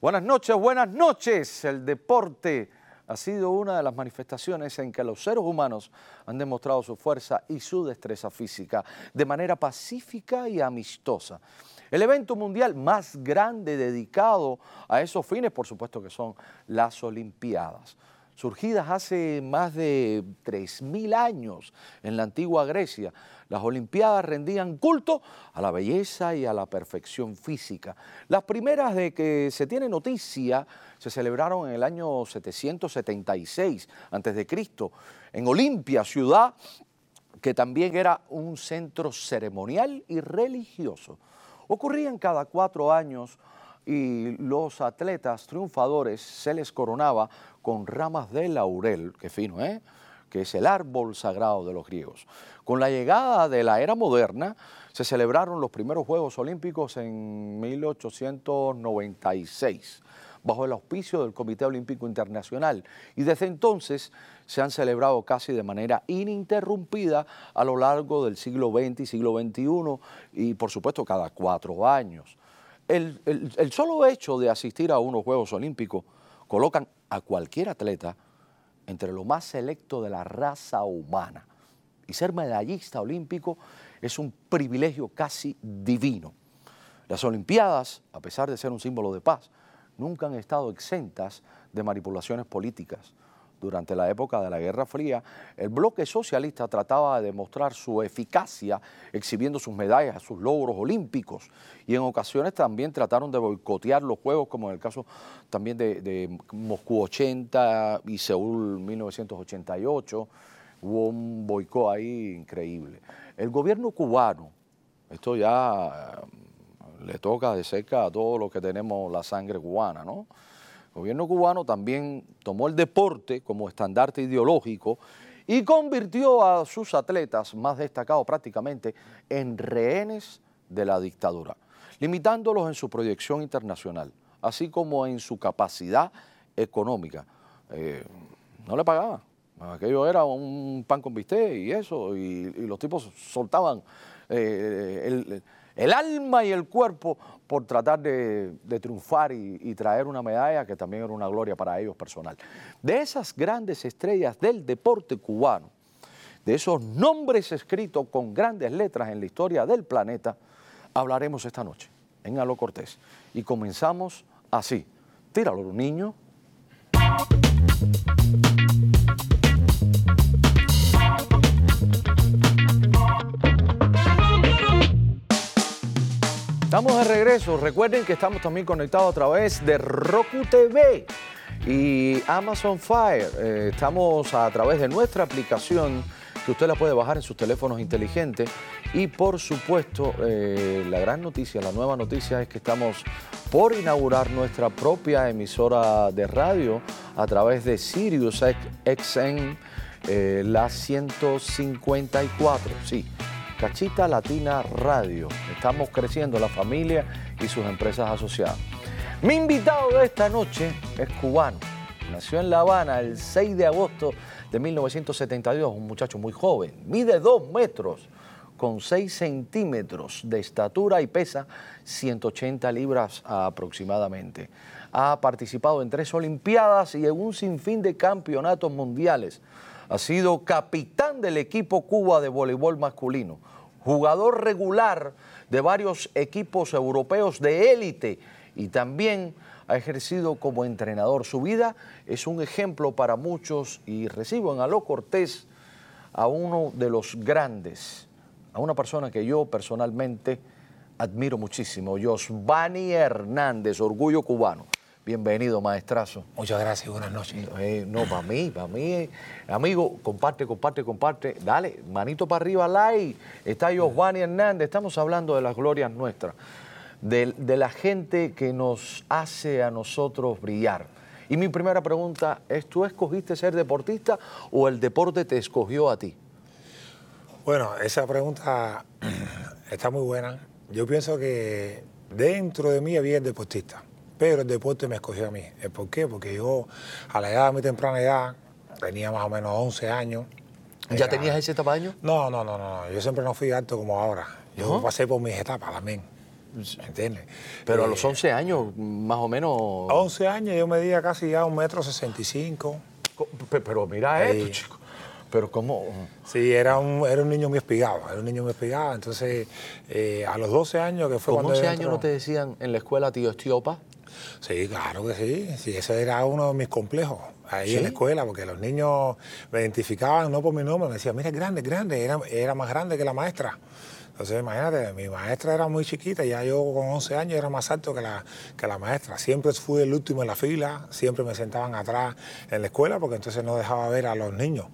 Buenas noches, buenas noches. El deporte ha sido una de las manifestaciones en que los seres humanos han demostrado su fuerza y su destreza física de manera pacífica y amistosa. El evento mundial más grande dedicado a esos fines, por supuesto que son las Olimpiadas surgidas hace más de 3.000 años en la antigua Grecia. Las Olimpiadas rendían culto a la belleza y a la perfección física. Las primeras de que se tiene noticia se celebraron en el año 776 a.C. en Olimpia, ciudad que también era un centro ceremonial y religioso. Ocurrían cada cuatro años y los atletas triunfadores se les coronaba con ramas de laurel, que fino, ¿eh? que es el árbol sagrado de los griegos. Con la llegada de la era moderna, se celebraron los primeros Juegos Olímpicos en 1896, bajo el auspicio del Comité Olímpico Internacional, y desde entonces se han celebrado casi de manera ininterrumpida a lo largo del siglo XX y siglo XXI, y por supuesto cada cuatro años el, solo hecho de asistir a unos Juegos Olímpicos colocan a cualquier atleta entre lo más selecto de la raza humana. Y ser medallista olímpico es un privilegio casi divino. Las Olimpiadas, a pesar de ser un símbolo de paz, nunca han estado exentas de manipulaciones políticas durante la época de la Guerra Fría, el bloque socialista trataba de demostrar su eficacia exhibiendo sus medallas, sus logros olímpicos y en ocasiones también trataron de boicotear los Juegos, como en el caso también de, Moscú 80 y Seúl 1988. Hubo un boicot ahí increíble. El gobierno cubano, esto ya eh, le toca de cerca a todos los que tenemos la sangre cubana, ¿no? El gobierno cubano también tomó el deporte como estandarte ideológico y convirtió a sus atletas más destacados prácticamente en rehenes de la dictadura, limitándolos en su proyección internacional, así como en su capacidad económica. Eh, no le pagaban. Aquello era un pan con bistec y eso, y, los tipos soltaban eh, el, el alma y el cuerpo por tratar de, triunfar y, traer una medalla que también era una gloria para ellos personal. De esas grandes estrellas del deporte cubano, de esos nombres escritos con grandes letras en la historia del planeta, hablaremos esta noche en Alo Cortés. Y comenzamos así. Tíralo, niño. Estamos de regreso. Recuerden que estamos también conectados a través de Roku TV y Amazon Fire. Eh, estamos a través de nuestra aplicación que usted la puede bajar en sus teléfonos inteligentes. Y por supuesto, eh, la gran noticia, la nueva noticia es que estamos por inaugurar nuestra propia emisora de radio a través de Sirius XM, eh, la 154. Sí Cachita Latina Radio. Estamos creciendo la familia y sus empresas asociadas. Mi invitado de esta noche es cubano. Nació en La Habana el 6 de agosto de 1972, un muchacho muy joven. Mide 2 metros con 6 centímetros de estatura y pesa 180 libras aproximadamente. Ha participado en tres Olimpiadas y en un sinfín de campeonatos mundiales ha sido capitán del equipo Cuba de voleibol masculino, jugador regular de varios equipos europeos de élite y también ha ejercido como entrenador. Su vida es un ejemplo para muchos y recibo en Aló Cortés a uno de los grandes, a una persona que yo personalmente admiro muchísimo, Josvani Hernández, orgullo cubano. Bienvenido, maestrazo. Muchas gracias, buenas noches. Eh, no, para mí, para mí. Amigo, comparte, comparte, comparte. Dale, manito para arriba, like. Está Giovanni Hernández. Estamos hablando de las glorias nuestras, de, la gente que nos hace a nosotros brillar. Y mi primera pregunta es, ¿tú escogiste ser deportista o el deporte te escogió a ti? Bueno, esa pregunta está muy buena. Yo pienso que dentro de mí había el deportista pero el deporte me escogió a mí. ¿Por qué? Porque yo, a la edad de mi temprana edad, tenía más o menos 11 años. ¿Ya tenías ese tamaño? No, no, no, no. Yo siempre no fui alto como ahora. Yo pasé por mis etapas también. ¿Entiendes? Pero a Eh, los 11 años, más o menos... A 11 años yo medía casi ya un metro sesenta y cinco. Co- pe- Pero mira esto, chico. Pero cómo... Sí, era un, era un niño muy espigado, era un niño muy espigado. Entonces, eh, a los 12 años, que fue ¿Con cuando 11 yo años no te decían en la escuela tío Estiopa? Sí, claro que sí. Sí, ese era uno de mis complejos ahí ¿Sí? en la escuela, porque los niños me identificaban no por mi nombre, me decían, mira, es grande, es grande, era, era más grande que la maestra. Entonces, imagínate, mi maestra era muy chiquita, ya yo con 11 años era más alto que la, que la maestra. Siempre fui el último en la fila, siempre me sentaban atrás en la escuela, porque entonces no dejaba ver a los niños.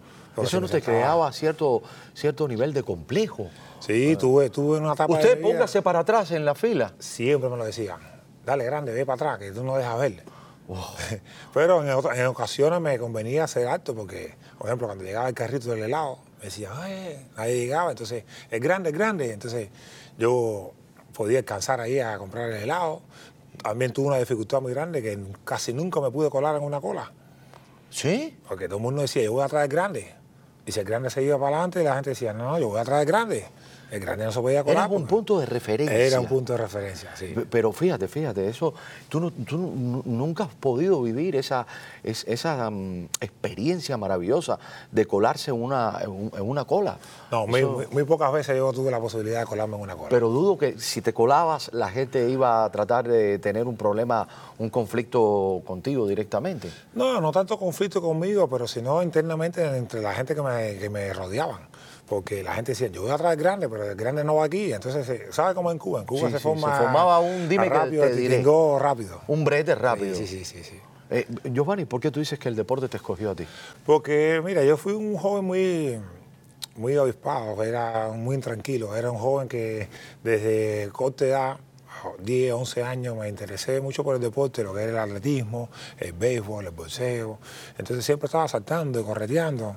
Eso no te sentaba- creaba cierto, cierto nivel de complejo. Sí, tuve, tuve una etapa de Usted vida- póngase para atrás en la fila. Siempre me lo decían. Dale, grande, ve para atrás, que tú no dejas ver. Pero en, ocasiones me convenía ser alto porque, por ejemplo, cuando llegaba el carrito del helado, me decían, ay, nadie llegaba. Entonces, es grande, es grande. Entonces, yo podía alcanzar ahí a comprar el helado. También tuve una dificultad muy grande que casi nunca me pude colar en una cola. ¿Sí? Porque todo el mundo decía, yo voy a traer grande. Y si el grande se iba para adelante, la gente decía, no, yo voy a traer grande. El grande no se podía colar. Eras un porque- punto de referencia. Era un punto de referencia, sí. Pero fíjate, fíjate, eso, tú, no- tú nu- nunca has podido vivir esa, es- esa mm, experiencia maravillosa de colarse en una, en un- en una cola. No, Eso- muy- muy pocas veces yo tuve la posibilidad de colarme en una cola. Pero dudo que si te colabas, la gente iba a tratar de tener un problema, un conflicto contigo directamente. no, no tanto conflicto conmigo, pero sino internamente entre la gente que me, que me rodeaban. Porque la gente decía, yo voy a traer grande, pero el grande no va aquí. Entonces, eh, ¿sabes cómo en Cuba? En Cuba Sí, se sí, forma. se formaba un dime que rápido, te diré. titingó rápido. Un brete rápido. Sí, sí, sí. sí. Eh, Giovanni, ¿por qué tú dices que el deporte te escogió a ti? Porque, mira, yo fui un joven muy, muy avispado, era muy intranquilo, era un joven que desde corta edad, 10, 11 años, me interesé mucho por el deporte, lo que era el atletismo, el béisbol, el boxeo. Entonces siempre estaba saltando y correteando.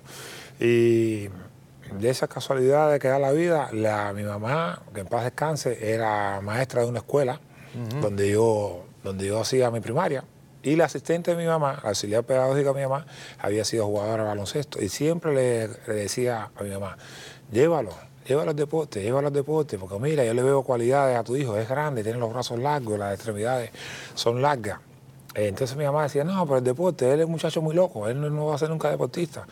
Y de esas casualidades que da la vida, la, mi mamá, que en paz descanse, era maestra de una escuela donde, yo, donde yo hacía mi primaria. Y la asistente de mi mamá, la auxiliar pedagógica de mi mamá, había sido jugadora de baloncesto. Y siempre le, le decía a mi mamá, llévalo, llévalo al deporte, llévalo al deporte, porque mira, yo le veo cualidades a tu hijo, es grande, tiene los brazos largos, las extremidades son largas. Entonces mi mamá decía, no, pero el deporte, él es un muchacho muy loco, él no, no va a ser nunca deportista.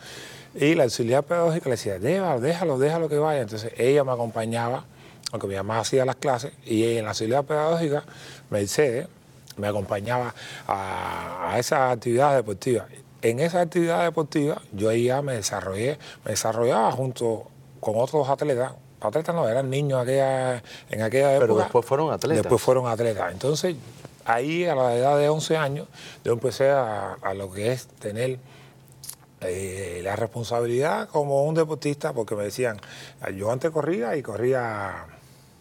Y la auxiliar pedagógica le decía, déjalo, déjalo, déjalo que vaya. Entonces ella me acompañaba, aunque mi mamá hacía las clases, y ella en la auxiliar pedagógica, Mercedes, me acompañaba a, a esas actividades deportivas. En esas actividades deportivas yo ahí ya me desarrollé, me desarrollaba junto con otros atletas. Atletas no, eran niños aquella, en aquella época. Pero después fueron atletas. Después fueron atletas. Entonces, ahí a la edad de 11 años, yo empecé a, a lo que es tener eh, la responsabilidad como un deportista, porque me decían, yo antes corría y corría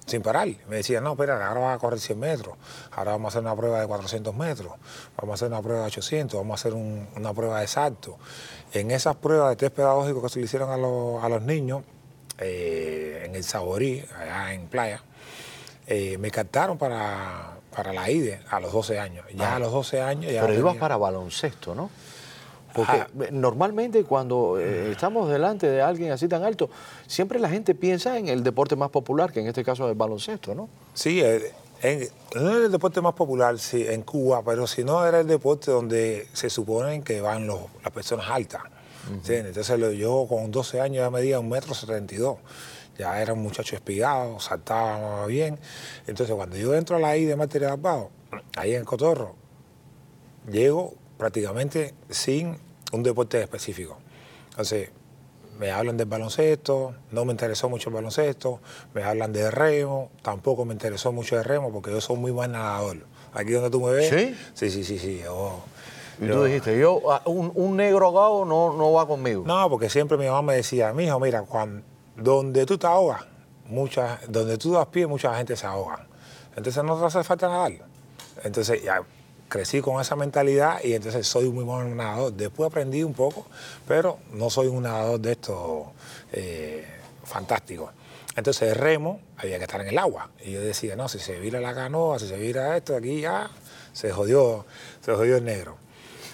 sin parar. Me decían, no, espera, ahora vas a correr 100 metros, ahora vamos a hacer una prueba de 400 metros, vamos a hacer una prueba de 800, vamos a hacer un- una prueba de salto. En esas pruebas de test pedagógico que se le hicieron a, los- a los niños, eh, en el Saborí, allá en Playa, eh, me captaron para, para la IDE a los 12 años. Ya Ah. a los 12 años ya... Pero ibas para baloncesto, ¿no? Porque normalmente cuando eh, estamos delante de alguien así tan alto, siempre la gente piensa en el deporte más popular, que en este caso es el baloncesto, ¿no? Sí, eh, en- no era el deporte más popular sí, en Cuba, pero si no era el deporte donde se suponen que van los- las personas altas. Entonces yo con 12 años ya medía un metro setenta y dos. Ya era un muchacho espigado, saltaba bien. Entonces cuando yo entro a la I de material bajo, ahí en Cotorro, llego prácticamente sin un deporte específico. Entonces, me hablan del baloncesto, no me interesó mucho el baloncesto, me hablan de remo, tampoco me interesó mucho el remo porque yo soy muy buen nadador. Aquí donde tú me ves. ¿Sí? Sí, sí, sí, sí. Y tú dijiste, yo, ah, un, un negro ahogado no, no va conmigo. No, porque siempre mi mamá me decía, mijo, mira, cuando, donde tú te ahogas, mucha, donde tú das pie, mucha gente se ahoga. Entonces no te hace falta nadar. Entonces ya crecí con esa mentalidad y entonces soy muy buen nadador. Después aprendí un poco, pero no soy un nadador de estos eh, fantásticos. Entonces el remo había que estar en el agua. Y yo decía, no, si se vira la canoa, si se vira esto, aquí ya se jodió, se jodió el negro.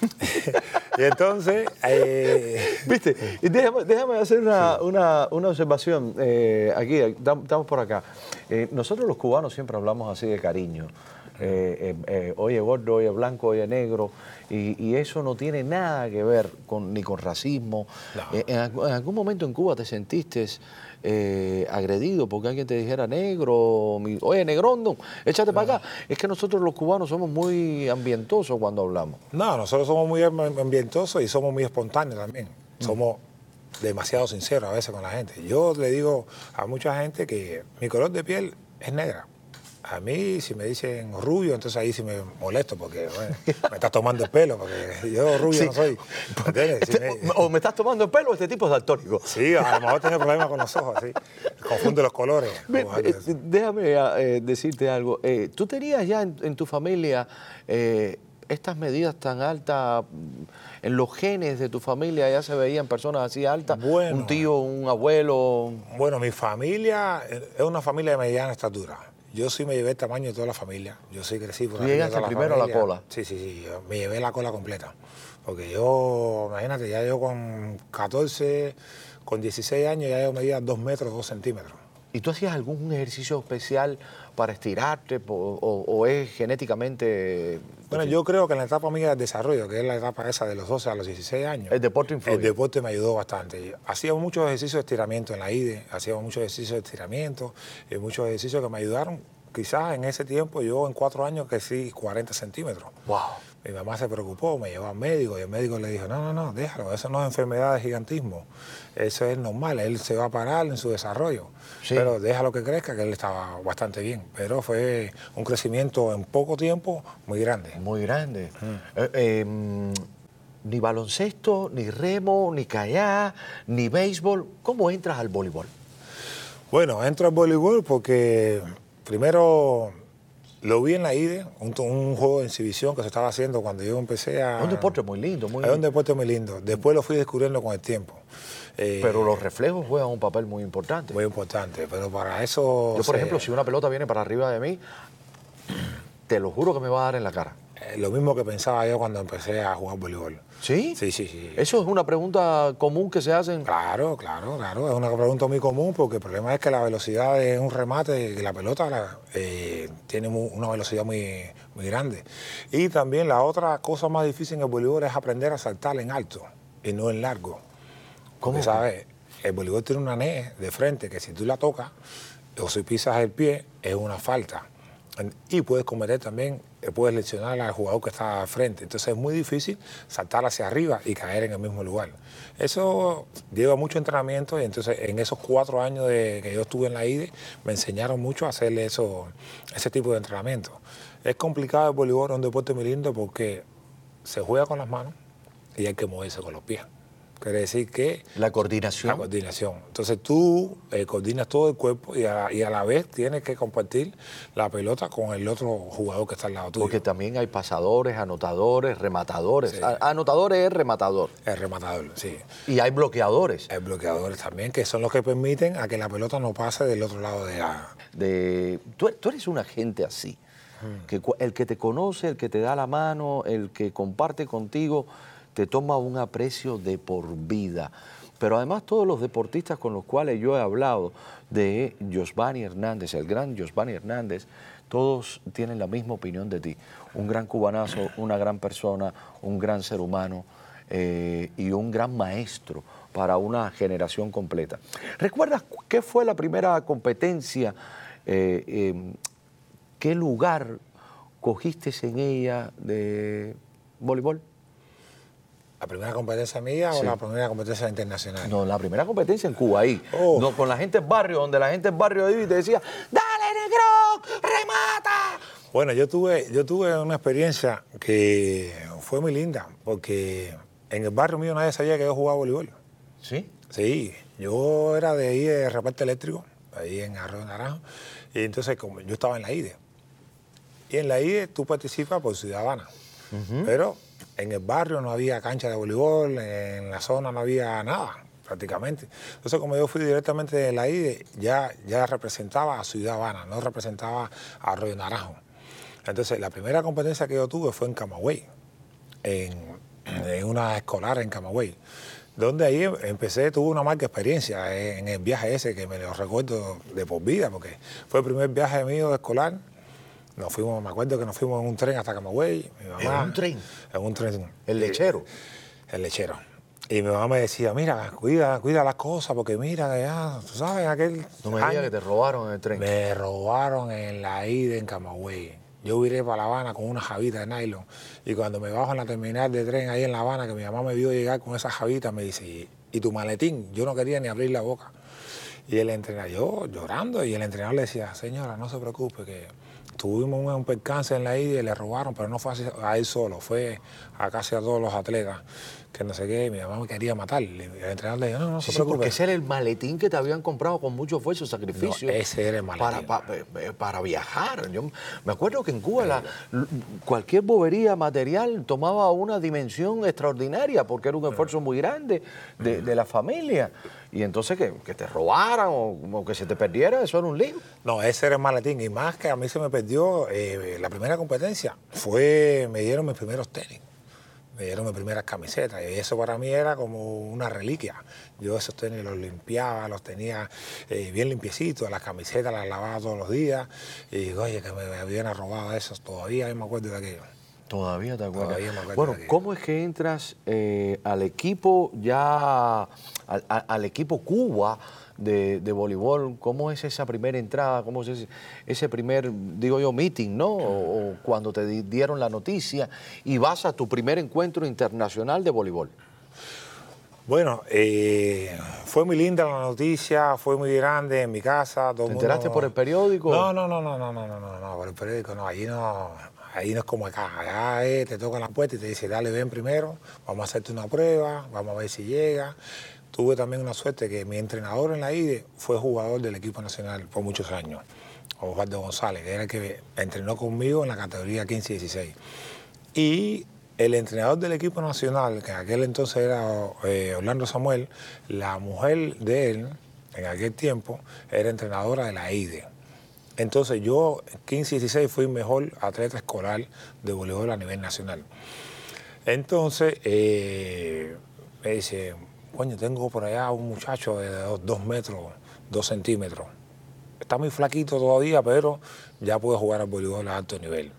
y entonces... Eh, Viste, y déjame, déjame hacer una, una, una observación. Eh, aquí, estamos por acá. Eh, nosotros los cubanos siempre hablamos así de cariño. Eh, eh, oye gordo, oye blanco, oye negro, y, eso no tiene nada que ver con, ni con racismo. En, algún momento en Cuba te sentiste agredido porque alguien te dijera negro, oye negrondo, échate para acá. Es que nosotros los cubanos somos muy ambientosos cuando hablamos. No, nosotros somos muy ambientosos y somos muy espontáneos también. Mm. Somos demasiado sinceros a veces con la gente. Yo le digo a mucha gente que mi color de piel es negra. A mí, si me dicen rubio, entonces ahí sí me molesto porque me estás tomando el pelo, porque yo rubio no soy. Este, o me estás tomando el pelo o este tipo es daltónico. Sí, a lo mejor tengo problemas con los ojos, sí. Confunde los colores. Eh, déjame eh, decirte algo. Eh, ¿Tú tenías ya en, tu familia estas medidas tan altas? ¿En los genes de tu familia ya se veían personas así altas? ¿Un tío, un abuelo? Bueno, mi familia es una familia de mediana estatura yo sí me llevé el tamaño de toda la familia. Yo sí crecí por la llegaste primero a la cola? Sí, sí, sí. me llevé la cola completa. Porque yo, imagínate, ya yo con 14, con 16 años, ya yo medía 2 metros, 2 centímetros. ¿Y tú hacías algún ejercicio especial para estirarte o, es genéticamente...? Bueno, yo creo que en la etapa mía del desarrollo, que es la etapa esa de los 12 a los 16 años... El deporte influye. El deporte me ayudó bastante. Hacíamos muchos ejercicios de estiramiento en la IDE, hacíamos muchos ejercicios de estiramiento, y muchos ejercicios que me ayudaron. Quizás en ese tiempo, yo en cuatro años crecí 40 centímetros. ¡Wow! Mi mamá se preocupó, me llevó al médico y el médico le dijo, no, no, no, déjalo, eso no es enfermedad de gigantismo, eso es normal, él se va a parar en su desarrollo, pero déjalo que crezca, que él estaba bastante bien, pero fue un crecimiento en poco tiempo muy grande. Muy grande. Mm. Eh, em, ni baloncesto, ni remo, ni kayak, ni béisbol, ¿cómo entras al voleibol? Bueno, entro al voleibol porque primero lo vi en la IDE, un, juego de exhibición que se estaba haciendo cuando yo empecé a... Un deporte muy lindo, muy Es un deporte muy lindo. Después lo fui descubriendo con el tiempo. Eh, pero los reflejos juegan un papel muy importante. Muy importante, pero para eso... Yo, por ejemplo, si una pelota viene para arriba de mí, te lo juro que me va a dar en la cara. Eh, lo mismo que pensaba yo cuando empecé a jugar voleibol. ¿Sí? Sí, sí, sí. Eso es una pregunta común que se hacen. Claro, claro, claro. Es una pregunta muy común porque el problema es que la velocidad de un remate, que la pelota eh, tiene una velocidad muy, muy grande. Y también la otra cosa más difícil en el voleibol es aprender a saltar en alto y no en largo. ¿Cómo? ¿sabes? El voleibol tiene una NE de frente que si tú la tocas o si pisas el pie es una falta. Y puedes cometer también puedes lesionar al jugador que está al frente. Entonces es muy difícil saltar hacia arriba y caer en el mismo lugar. Eso lleva mucho entrenamiento y entonces en esos cuatro años que yo estuve en la IDE me enseñaron mucho a hacer eso, ese tipo de entrenamiento. Es complicado el voleibol, es un deporte muy lindo porque se juega con las manos y hay que moverse con los pies. Quiere decir que... La coordinación. La coordinación. Entonces tú eh, coordinas todo el cuerpo y a, la vez tienes que compartir la pelota con el otro jugador que está al lado tuyo. Porque también hay pasadores, anotadores, rematadores. Anotadores es rematador. Es rematador, sí. Y hay bloqueadores. Hay bloqueadores también, que son los que permiten a que la pelota no pase del otro lado de la... De... Tú, eres un agente así. Que, el que te conoce, el que te da la mano, el que comparte contigo te toma un aprecio de por vida. Pero además todos los deportistas con los cuales yo he hablado, de Josvani Hernández, el gran Josvani Hernández, todos tienen la misma opinión de ti. Un gran cubanazo, una gran persona, un gran ser humano eh, y un gran maestro para una generación completa. ¿Recuerdas qué fue la primera competencia? Eh, em, ¿Qué lugar cogiste en ella de voleibol? ¿La primera competencia mía o la primera competencia internacional? No, la primera competencia en Cuba, ahí. Oh. con la gente en barrio, donde la gente en barrio ahí te decía, ¡Dale, negro! ¡Remata! Bueno, yo tuve, yo tuve una experiencia que fue muy linda, porque en el barrio mío nadie sabía que yo jugaba voleibol. ¿Sí? Sí, yo era de ahí de reparto eléctrico, ahí en Arroyo Naranjo, y entonces como yo estaba en la IDE. Y en la IDE tú participas por ciudadana, pero en el barrio no había cancha de voleibol, en la zona no había nada prácticamente. Entonces, como yo fui directamente de la IDE, ya, representaba a Ciudad Habana, no representaba a Arroyo Naranjo. Entonces, la primera competencia que yo tuve fue en Camagüey, en, una escolar en Camagüey, donde ahí empecé, tuve una marca experiencia en el viaje ese que me lo recuerdo de por vida, porque fue el primer viaje mío escolar. Nos fuimos, me acuerdo que nos fuimos en un tren hasta Camagüey. ¿En un tren? En un tren. ¿El lechero? El lechero. Y mi mamá me decía, mira, cuida, cuida las cosas, porque mira, ya, tú sabes, aquel... No me digas que te robaron en el tren. Me robaron en la ida en Camagüey. Yo viré para La Habana con una javita de nylon y cuando me bajo en la terminal de tren ahí en La Habana, que mi mamá me vio llegar con esa javita, me dice, ¿y tu maletín? Yo no quería ni abrir la boca. Y el entrenador, yo llorando, y el entrenador le decía, señora, no se preocupe, que tuvimos un percance en la ida y le robaron, pero no fue a él solo, fue a casi a todos los atletas que no sé qué, mi mamá me quería matar. Y el entrenador le dijo, no, no sí, sí, porque ese era el maletín que te habían comprado con mucho esfuerzo y sacrificio. No, ese era el maletín. Para, para, para viajar. Yo me acuerdo que en Cuba la, cualquier bobería material tomaba una dimensión extraordinaria porque era un esfuerzo muy grande de, de la familia. Y entonces que, que te robaran o, o, que se te perdiera, eso era un lío. No, ese era el maletín. Y más que a mí se me perdió eh, la primera competencia, fue, me dieron mis primeros tenis me dieron mis primeras camisetas y eso para mí era como una reliquia. Yo esos tenis los limpiaba, los tenía eh, bien limpiecitos, las camisetas las lavaba todos los días y digo, oye, que me, habían robado esos, todavía me acuerdo de aquello. Todavía te acuerdas. Todavía me acuerdo bueno, ¿cómo es que entras eh, al equipo ya, al, al equipo Cuba? De, de, voleibol, ¿cómo es esa primera entrada? ¿Cómo es ese, ese primer, digo yo, meeting, ¿no? O, o, cuando te dieron la noticia y vas a tu primer encuentro internacional de voleibol. Bueno, eh, fue muy linda la noticia, fue muy grande en mi casa. Todo ¿Te enteraste mundo... por el periódico? No, no, no, no, no, no, no, no, no, por el periódico no, allí no, ahí no es como acá, allá eh, te tocan la puerta y te dice, dale, ven primero, vamos a hacerte una prueba, vamos a ver si llega. Tuve también una suerte que mi entrenador en la IDE fue jugador del equipo nacional por muchos años, Osvaldo González, que era el que entrenó conmigo en la categoría 15-16. Y el entrenador del equipo nacional, que en aquel entonces era eh, Orlando Samuel, la mujer de él, en aquel tiempo, era entrenadora de la IDE. Entonces yo, 15-16, fui mejor atleta escolar de voleibol a nivel nacional. Entonces, eh, me dice, tengo por allá un muchacho de dos, metros, dos centímetros. Está muy flaquito todavía, pero ya puede jugar al voleibol a alto nivel.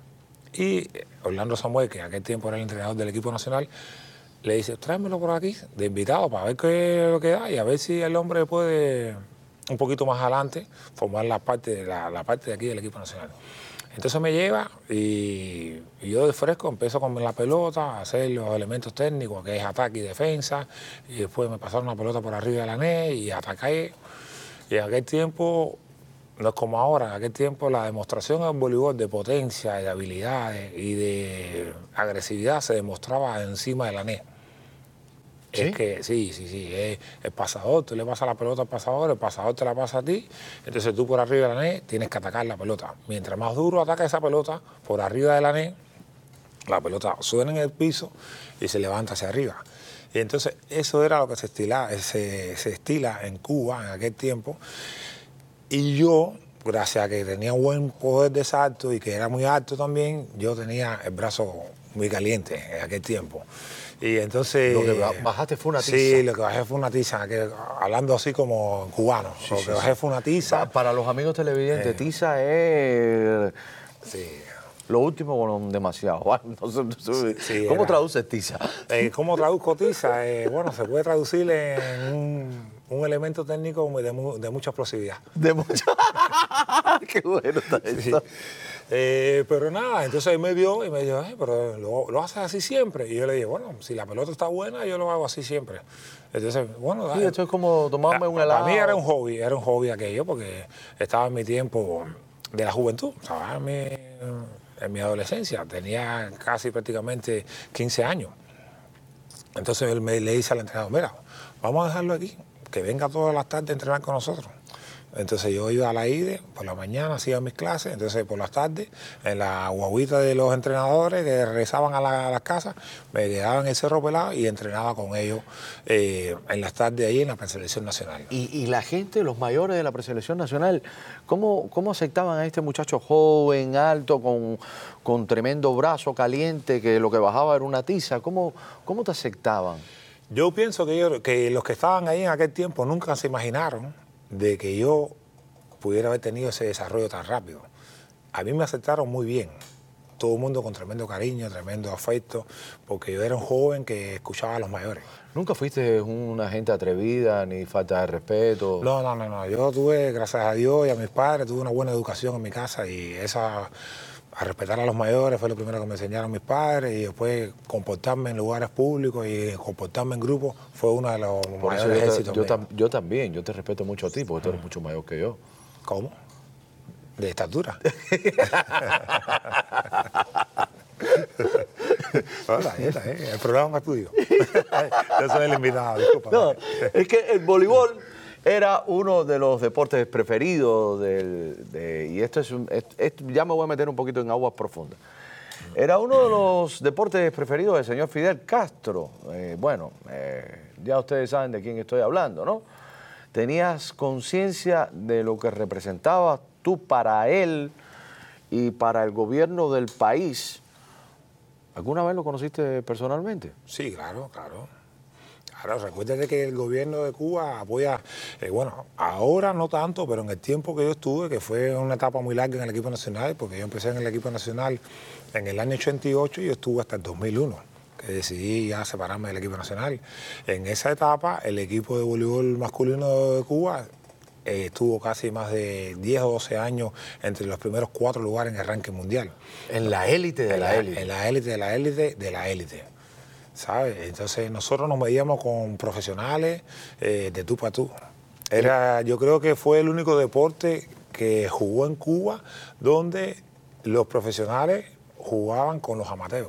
Y Orlando Samuel, que en aquel tiempo era el entrenador del equipo nacional, le dice, tráemelo por aquí, de invitado, para ver qué es lo que da y a ver si el hombre puede un poquito más adelante formar la parte, la parte de aquí del equipo nacional. Entonces me lleva y, yo de fresco empiezo con la pelota, a hacer los elementos técnicos, que es ataque y defensa, y después me pasaron una pelota por arriba de la net y ataqué. Y en aquel tiempo, no es como ahora, en aquel tiempo la demostración en voleibol de potencia, de habilidades y de agresividad se demostraba encima de la net. ¿Sí? Es que sí, sí, sí, es el pasador, tú le pasas la pelota al pasador, el pasador te la pasa a ti, entonces tú por arriba de la net tienes que atacar la pelota. Mientras más duro ataca esa pelota, por arriba de la net, la pelota suena en el piso y se levanta hacia arriba. Y entonces eso era lo que se, estila, se, se estila en Cuba en aquel tiempo. Y yo, gracias a que tenía buen poder de salto y que era muy alto también, yo tenía el brazo muy caliente en aquel tiempo. Y entonces... Lo que bajaste fue una tiza. Sí, lo que bajé fue una tiza, que, hablando así como cubano. Sí, lo sí, que bajé sí. fue una tiza. Para los amigos televidentes, eh. tiza es... Sí. Lo último con demasiado. ¿Cómo era, traduces tiza? Eh, ¿Cómo traduzco tiza? Eh, bueno, se puede traducir en un, un elemento técnico de, de, mucha explosividad. De mucha... ¡Qué bueno está! Eh, pero nada, entonces él me vio y me dijo, pero lo, lo, haces así siempre. Y yo le dije, bueno, si la pelota está buena, yo lo hago así siempre. Entonces, bueno, sí, esto es como tomarme un helado. Para mí era un hobby, era un hobby aquello, porque estaba en mi tiempo de la juventud, estaba en mi, en mi adolescencia, tenía casi prácticamente 15 años. Entonces él me, le dice al entrenador, mira, vamos a dejarlo aquí, que venga todas las tardes a entrenar con nosotros. Entonces yo iba a la IDE, por la mañana hacía mis clases, entonces por las tardes, en la guaguita de los entrenadores que regresaban a, las casas, me quedaba en el Cerro Pelado y entrenaba con ellos eh, en las tardes ahí en la preselección nacional. ¿Y, la gente, los mayores de la preselección nacional, ¿cómo, cómo aceptaban a este muchacho joven, alto, con, con tremendo brazo caliente, que lo que bajaba era una tiza? ¿Cómo, cómo te aceptaban? Yo pienso que, que los que estaban ahí en aquel tiempo nunca se imaginaron de que yo pudiera haber tenido ese desarrollo tan rápido. A mí me aceptaron muy bien, todo el mundo con tremendo cariño, tremendo afecto, porque yo era un joven que escuchaba a los mayores. ¿Nunca fuiste una gente atrevida ni falta de respeto? No, no, no, no. Yo tuve, gracias a Dios y a mis padres, tuve una buena educación en mi casa y esa a respetar a los mayores, fue lo primero que me enseñaron mis padres, y después comportarme en lugares públicos y comportarme en grupos fue uno de los mayores éxitos. Yo, también, yo te respeto mucho a ti, porque tú eres mucho mayor que yo. ¿Cómo? De estatura. Hola, ¿eh? el programa es tuyo. yo soy el invitado, disculpa. No, es que el voleibol era uno de los deportes preferidos de, y esto es, ya me voy a meter un poquito en aguas profundas. Era uno de los deportes preferidos del señor Fidel Castro. Eh, bueno, eh, ya ustedes saben de quién estoy hablando, ¿no? Tenías conciencia de lo que representabas tú para él y para el gobierno del país. ¿Alguna vez lo conociste personalmente? Sí, claro, claro. Claro, recuérdate que el gobierno de Cuba apoya, eh, bueno, ahora no tanto, pero en el tiempo que yo estuve, que fue una etapa muy larga en el equipo nacional, porque yo empecé en el equipo nacional en el año 88 y yo estuve hasta el 2001 que decidí ya separarme del equipo nacional. En esa etapa, el equipo de voleibol masculino de Cuba eh, estuvo casi más de 10 o 12 años entre los primeros cuatro lugares en el ranking mundial. En la élite de la élite. En la élite de la élite de la élite. ¿Sabes? Entonces nosotros nos medíamos con profesionales eh, de tú para tú. Era, yo creo que fue el único deporte que jugó en Cuba donde los profesionales jugaban con los amateurs,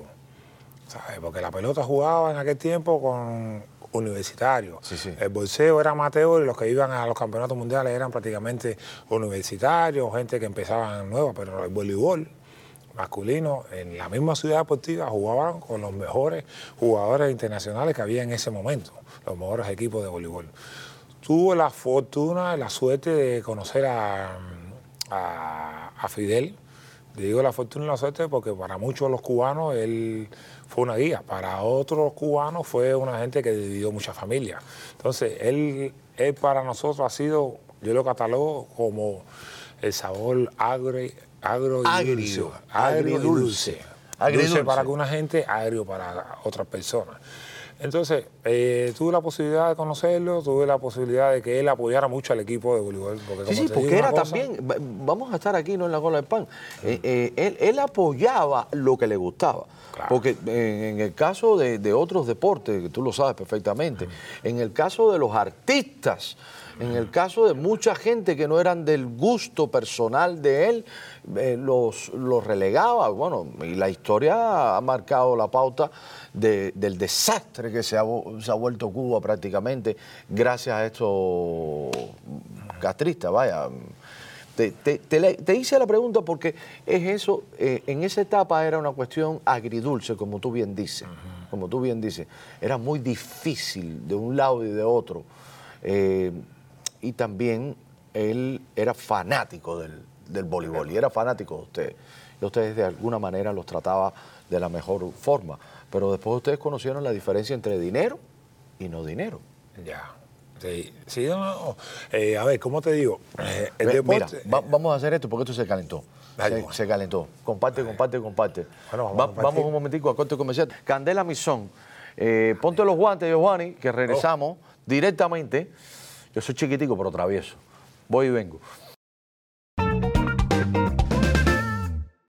¿sabes? Porque la pelota jugaba en aquel tiempo con universitarios. El bolseo era amateur y los que iban a los campeonatos mundiales eran prácticamente universitarios, gente que empezaba nueva, pero el voleibol masculino en la misma ciudad deportiva jugaban con los mejores jugadores internacionales que había en ese momento, los mejores equipos de voleibol. Tuve la fortuna, la suerte de conocer a, a, Fidel. Digo la fortuna y la suerte porque para muchos de los cubanos él fue una guía, para otros cubanos fue una gente que dividió muchas familias. Entonces, él, él para nosotros ha sido, yo lo catalogo como el sabor agre, agro agrio, agrio dulce. Agridulce para alguna gente, agrio para otras personas. Entonces, eh, tuve la posibilidad de conocerlo, tuve la posibilidad de que él apoyara mucho al equipo de voleibol. Porque, sí, sí, porque era también, vamos a estar aquí, no en la cola del pan, eh, eh, él, apoyaba lo que le gustaba. Porque en, el caso de, de, otros deportes, que tú lo sabes perfectamente, en el caso de los artistas, en el caso de mucha gente que no eran del gusto personal de él, eh, los, los, relegaba. Bueno, y la historia ha marcado la pauta del desastre que se ha, vuelto Cuba prácticamente gracias a estos castristas, vaya. Te, hice la pregunta porque es eso, eh, en esa etapa era una cuestión agridulce, como tú bien dices, como tú bien dices, era muy difícil de un lado y de otro. Eh, y también él era fanático del, del voleibol y era fanático de ustedes. Y ustedes de alguna manera los trataba de la mejor forma. Pero después ustedes conocieron la diferencia entre dinero y no dinero. Ya. Sí, sí eh, a ver, ¿cómo te digo? Eh, mira, vamos a hacer esto porque esto se calentó. Se, calentó. Comparte, comparte, comparte. vamos, un momentico a corte comercial. Candela Misón, eh, ponte los guantes, Giovanni, que regresamos oh. directamente yo soy chiquitico, pero travieso. Voy y vengo.